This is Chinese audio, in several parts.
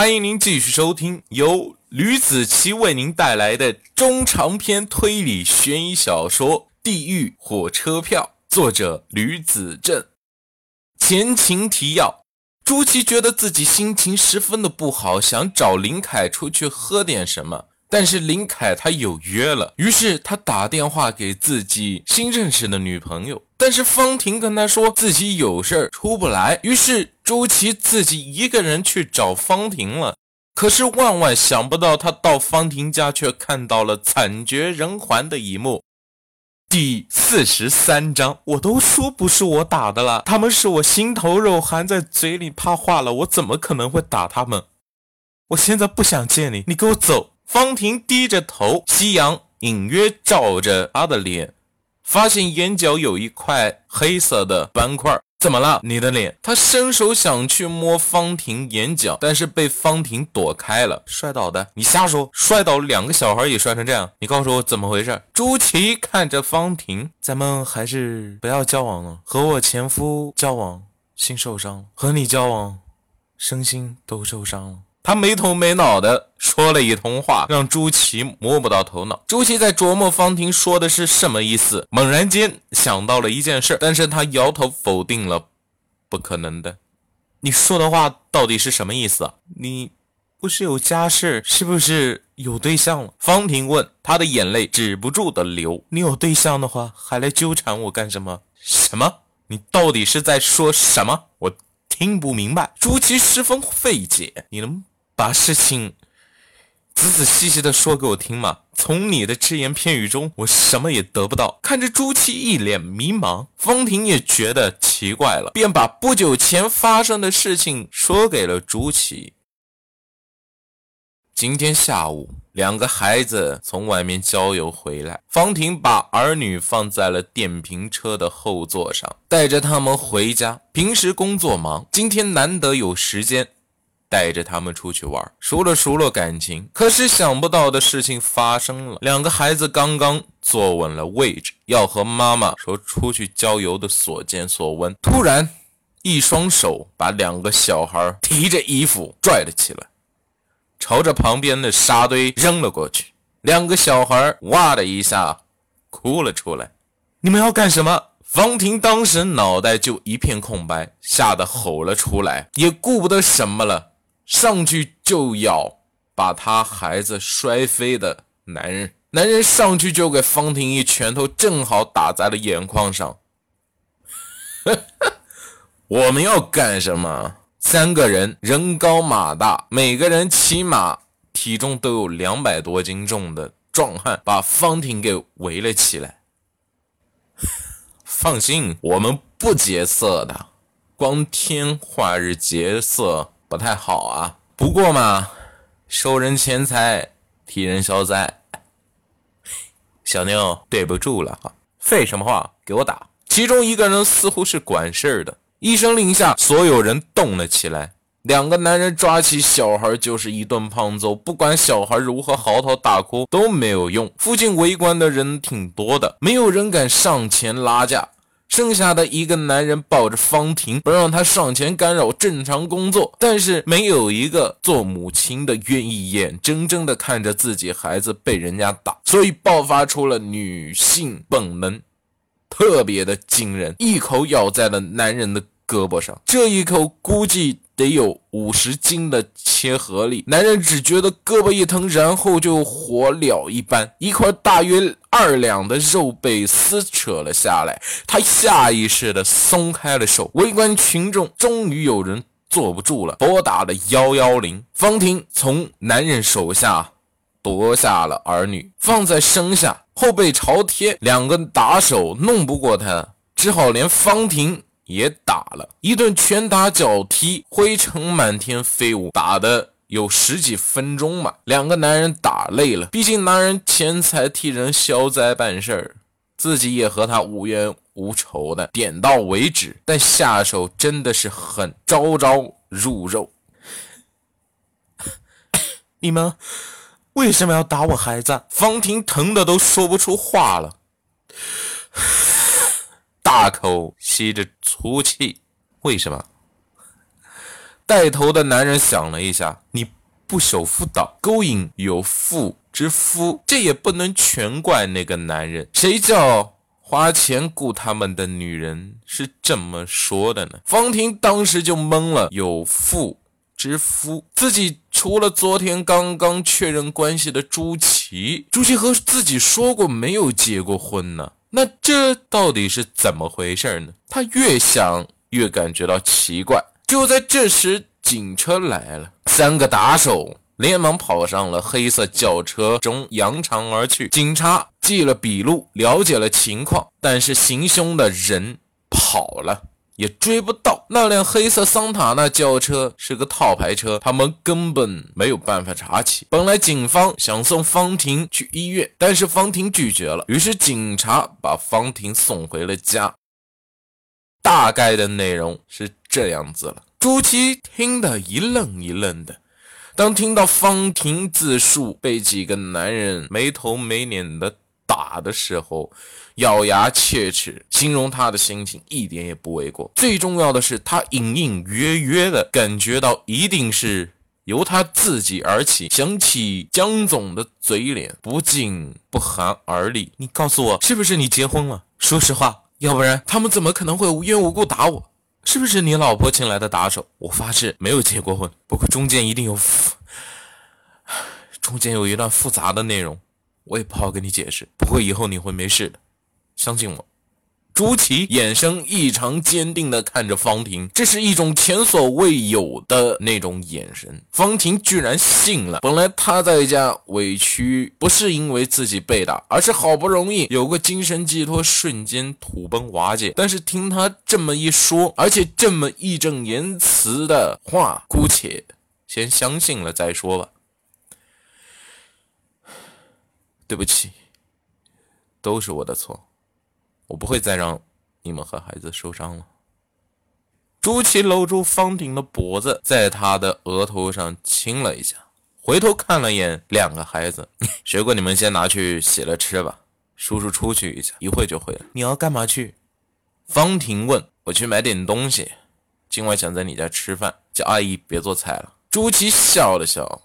欢迎您继续收听由吕子奇为您带来的中长篇推理悬疑小说《地狱火车票》，作者吕子正。前情提要：朱琪觉得自己心情十分的不好，想找林凯出去喝点什么。但是林凯他有约了，于是他打电话给自己新认识的女朋友，但是方婷跟他说自己有事儿出不来，于是周琦自己一个人去找方婷了。可是万万想不到，他到方婷家却看到了惨绝人寰的一幕。第四十三章，我都说不是我打的了，他们是我心头肉，含在嘴里怕化了，我怎么可能会打他们？我现在不想见你，你给我走。方婷低着头，夕阳隐约照着她的脸，发现眼角有一块黑色的斑块。怎么了？你的脸？他伸手想去摸方婷眼角，但是被方婷躲开了。摔倒的？你瞎说！摔倒两个小孩也摔成这样，你告诉我怎么回事？朱琪看着方婷，咱们还是不要交往了。和我前夫交往，心受伤；和你交往，身心都受伤了。他没头没脑的说了一通话，让朱琪摸不到头脑。朱琪在琢磨方婷说的是什么意思，猛然间想到了一件事，但是他摇头否定了，不可能的。你说的话到底是什么意思啊？你不是有家室，是不是有对象了？方婷问，她的眼泪止不住的流。你有对象的话，还来纠缠我干什么？什么？你到底是在说什么？我听不明白。朱祁十分费解，你能？把事情仔仔细细的说给我听吗！从你的只言片语中，我什么也得不到。看着朱七一脸迷茫，方婷也觉得奇怪了，便把不久前发生的事情说给了朱祁。今天下午，两个孩子从外面郊游回来，方婷把儿女放在了电瓶车的后座上，带着他们回家。平时工作忙，今天难得有时间。带着他们出去玩，熟了熟了感情。可是想不到的事情发生了，两个孩子刚刚坐稳了位置，要和妈妈说出去郊游的所见所闻，突然一双手把两个小孩提着衣服拽了起来，朝着旁边的沙堆扔了过去。两个小孩哇的一下哭了出来。你们要干什么？方婷当时脑袋就一片空白，吓得吼了出来，也顾不得什么了。上去就要把他孩子摔飞的男人，男人上去就给方婷一拳头，正好打在了眼眶上。我们要干什么？三个人人高马大，每个人起码体重都有两百多斤重的壮汉，把方婷给围了起来。放心，我们不劫色的，光天化日劫色。不太好啊，不过嘛，收人钱财，替人消灾。小妞，对不住了哈，废什么话，给我打！其中一个人似乎是管事儿的，一声令下，所有人动了起来。两个男人抓起小孩就是一顿胖揍，不管小孩如何嚎啕大哭都没有用。附近围观的人挺多的，没有人敢上前拉架。剩下的一个男人抱着方婷，不让他上前干扰正常工作，但是没有一个做母亲的愿意眼睁睁地看着自己孩子被人家打，所以爆发出了女性本能，特别的惊人，一口咬在了男人的胳膊上，这一口估计。得有五十斤的切合力，男人只觉得胳膊一疼，然后就火燎一般，一块大约二两的肉被撕扯了下来。他下意识的松开了手。围观群众终于有人坐不住了，拨打了幺幺零。方婷从男人手下夺下了儿女，放在身下，后背朝天。两个打手弄不过他，只好连方婷。也打了一顿拳打脚踢，灰尘满天飞舞，打的有十几分钟嘛。两个男人打累了，毕竟男人钱财替人消灾办事儿，自己也和他无冤无仇的，点到为止。但下手真的是很招招入肉。你们为什么要打我孩子？方婷疼的都说不出话了。大口吸着粗气，为什么？带头的男人想了一下，你不守妇道，勾引有妇之夫，这也不能全怪那个男人。谁叫花钱雇他们的女人是这么说的呢？方婷当时就懵了，有妇之夫，自己除了昨天刚刚确认关系的朱祁，朱祁和自己说过没有结过婚呢。那这到底是怎么回事呢？他越想越感觉到奇怪。就在这时，警车来了，三个打手连忙跑上了黑色轿车中，扬长而去。警察记了笔录，了解了情况，但是行凶的人跑了。也追不到那辆黑色桑塔纳轿车是个套牌车，他们根本没有办法查起。本来警方想送方婷去医院，但是方婷拒绝了，于是警察把方婷送回了家。大概的内容是这样子了。朱七听得一愣一愣的，当听到方婷自述被几个男人没头没脸的。打的时候，咬牙切齿，形容他的心情一点也不为过。最重要的是，他隐隐约约的感觉到，一定是由他自己而起。想起江总的嘴脸，不禁不寒而栗。你告诉我，是不是你结婚了？说实话，要不然他们怎么可能会无缘无故打我？是不是你老婆请来的打手？我发誓没有结过婚，不过中间一定有，中间有一段复杂的内容。我也不好跟你解释，不过以后你会没事的，相信我。朱祁眼神异常坚定地看着方婷，这是一种前所未有的那种眼神。方婷居然信了。本来他在家委屈，不是因为自己被打，而是好不容易有个精神寄托，瞬间土崩瓦解。但是听他这么一说，而且这么义正言辞的话，姑且先相信了再说吧。对不起，都是我的错，我不会再让你们和孩子受伤了。朱祁搂住方婷的脖子，在她的额头上亲了一下，回头看了眼两个孩子，水果你们先拿去洗了吃吧，叔叔出去一下，一会就回来。你要干嘛去？方婷问。我去买点东西，今晚想在你家吃饭，叫阿姨别做菜了。朱祁笑了笑。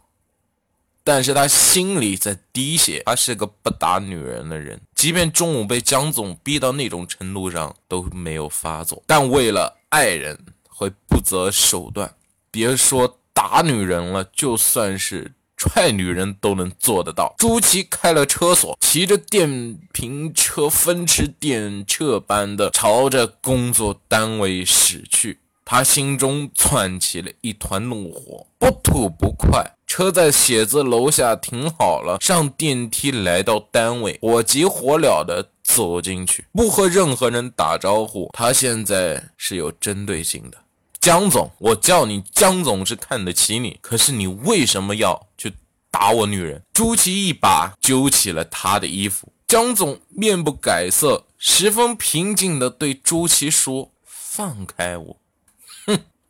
但是他心里在滴血，他是个不打女人的人，即便中午被江总逼到那种程度上都没有发作，但为了爱人会不择手段，别说打女人了，就算是踹女人都能做得到。朱祁开了车锁，骑着电瓶车奔驰电掣般的朝着工作单位驶去。他心中窜起了一团怒火，不吐不快。车在写字楼下停好了，上电梯来到单位，火急火燎的走进去，不和任何人打招呼。他现在是有针对性的，江总，我叫你江总是看得起你，可是你为什么要去打我女人？朱祁一把揪起了他的衣服，江总面不改色，十分平静地对朱祁说：“放开我。”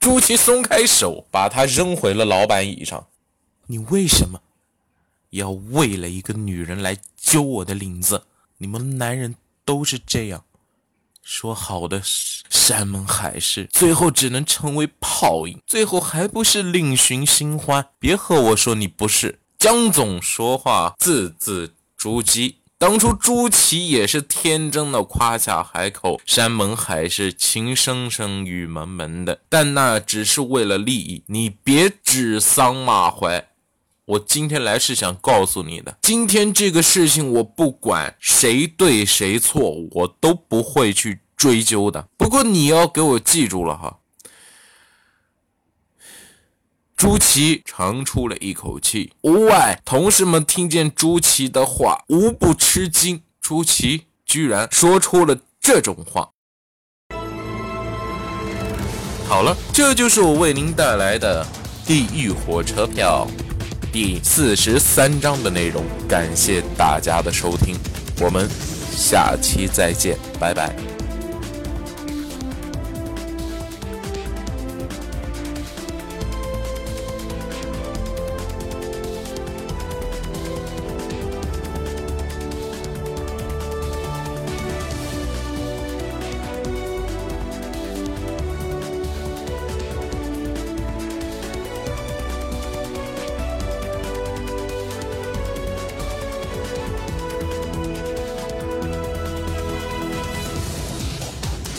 朱祁松开手，把他扔回了老板椅上。你为什么要为了一个女人来揪我的领子？你们男人都是这样，说好的山盟海誓，最后只能成为泡影，最后还不是另寻新欢？别和我说你不是。江总说话字字珠玑。当初朱祁也是天真的夸下海口，山盟海誓，情深深雨蒙蒙的，但那只是为了利益。你别指桑骂槐，我今天来是想告诉你的，今天这个事情我不管谁对谁错，我都不会去追究的。不过你要给我记住了哈。朱祁长出了一口气，屋外同事们听见朱祁的话，无不吃惊。朱祁居然说出了这种话。好了，这就是我为您带来的《地狱火车票》第四十三章的内容。感谢大家的收听，我们下期再见，拜拜。